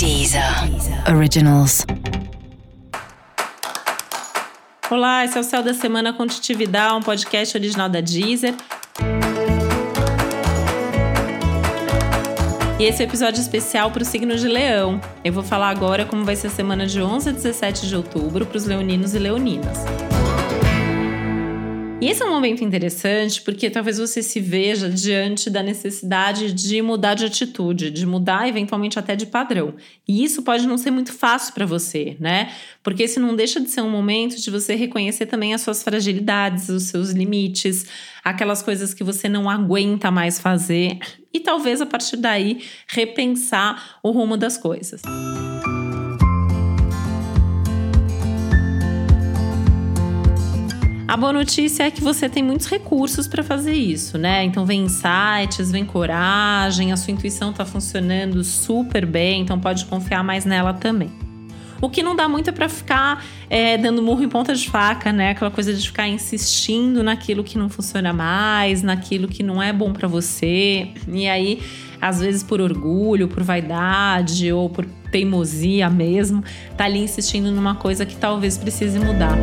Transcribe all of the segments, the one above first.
Deezer Originals. Olá, esse é o Céu da Semana com Titividade, um podcast original da Deezer. E esse é um episódio especial para o signo de Leão. Eu vou falar agora como vai ser a semana de 11 a 17 de outubro para os leoninos e leoninas. E esse é um momento interessante porque talvez você se veja diante da necessidade de mudar de atitude, de mudar eventualmente até de padrão. E isso pode não ser muito fácil para você, né? Porque esse não deixa de ser um momento de você reconhecer também as suas fragilidades, os seus limites, aquelas coisas que você não aguenta mais fazer e talvez a partir daí repensar o rumo das coisas. A boa notícia é que você tem muitos recursos para fazer isso, né? Então vem insights, vem coragem, a sua intuição está funcionando super bem, então pode confiar mais nela também. O que não dá muito é para ficar é, dando murro em ponta de faca, né? Aquela coisa de ficar insistindo naquilo que não funciona mais, naquilo que não é bom para você. E aí, às vezes por orgulho, por vaidade ou por teimosia mesmo, tá ali insistindo numa coisa que talvez precise mudar.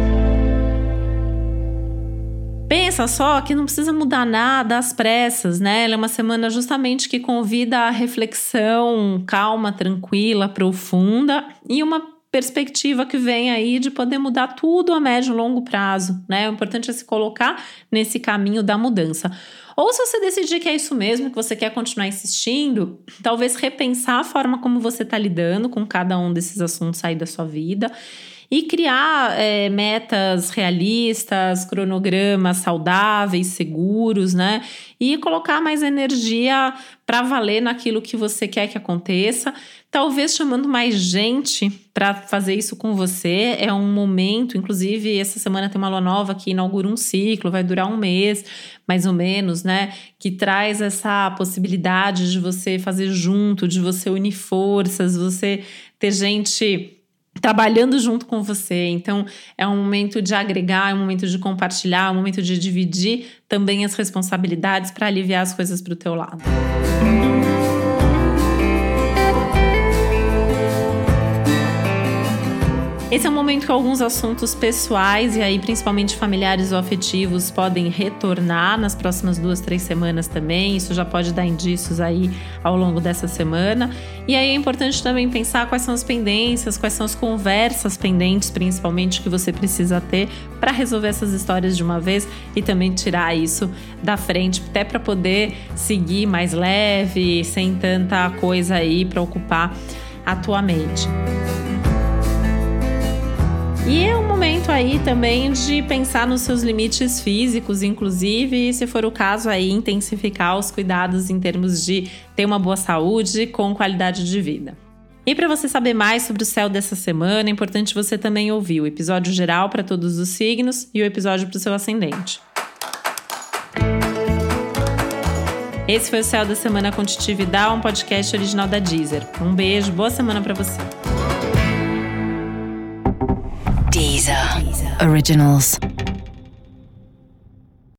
Pensa só que não precisa mudar nada às pressas, né? Ela é uma semana justamente que convida a reflexão calma, tranquila, profunda e uma perspectiva que vem aí de poder mudar tudo a médio e longo prazo, né? O importante é se colocar nesse caminho da mudança. Ou se você decidir que é isso mesmo, que você quer continuar insistindo, talvez repensar a forma como você está lidando com cada um desses assuntos aí da sua vida e criar é, metas realistas, cronogramas saudáveis, seguros, né? E colocar mais energia para valer naquilo que você quer que aconteça. Talvez chamando mais gente para fazer isso com você. É um momento, inclusive, essa semana tem uma lua nova que inaugura um ciclo, vai durar um mês, mais ou menos, né? Que traz essa possibilidade de você fazer junto, de você unir forças, você ter gente trabalhando junto com você. Então, é um momento de agregar, é um momento de compartilhar, é um momento de dividir também as responsabilidades para aliviar as coisas para o teu lado. Esse é um momento que alguns assuntos pessoais, e aí principalmente familiares ou afetivos, podem retornar nas próximas duas, três semanas também. Isso já pode dar indícios aí ao longo dessa semana. E aí é importante também pensar quais são as pendências, quais são as conversas pendentes, principalmente, que você precisa ter para resolver essas histórias de uma vez e também tirar isso da frente, até para poder seguir mais leve, sem tanta coisa aí para ocupar a tua mente. E é um momento aí também de pensar nos seus limites físicos, inclusive, e se for o caso aí, intensificar os cuidados em termos de ter uma boa saúde com qualidade de vida. E para você saber mais sobre o céu dessa semana, é importante você também ouvir o episódio geral para todos os signos e o episódio para o seu ascendente. Esse foi o Céu da Semana com Titividade, um podcast original da Deezer. Um beijo, boa semana para você. Originals.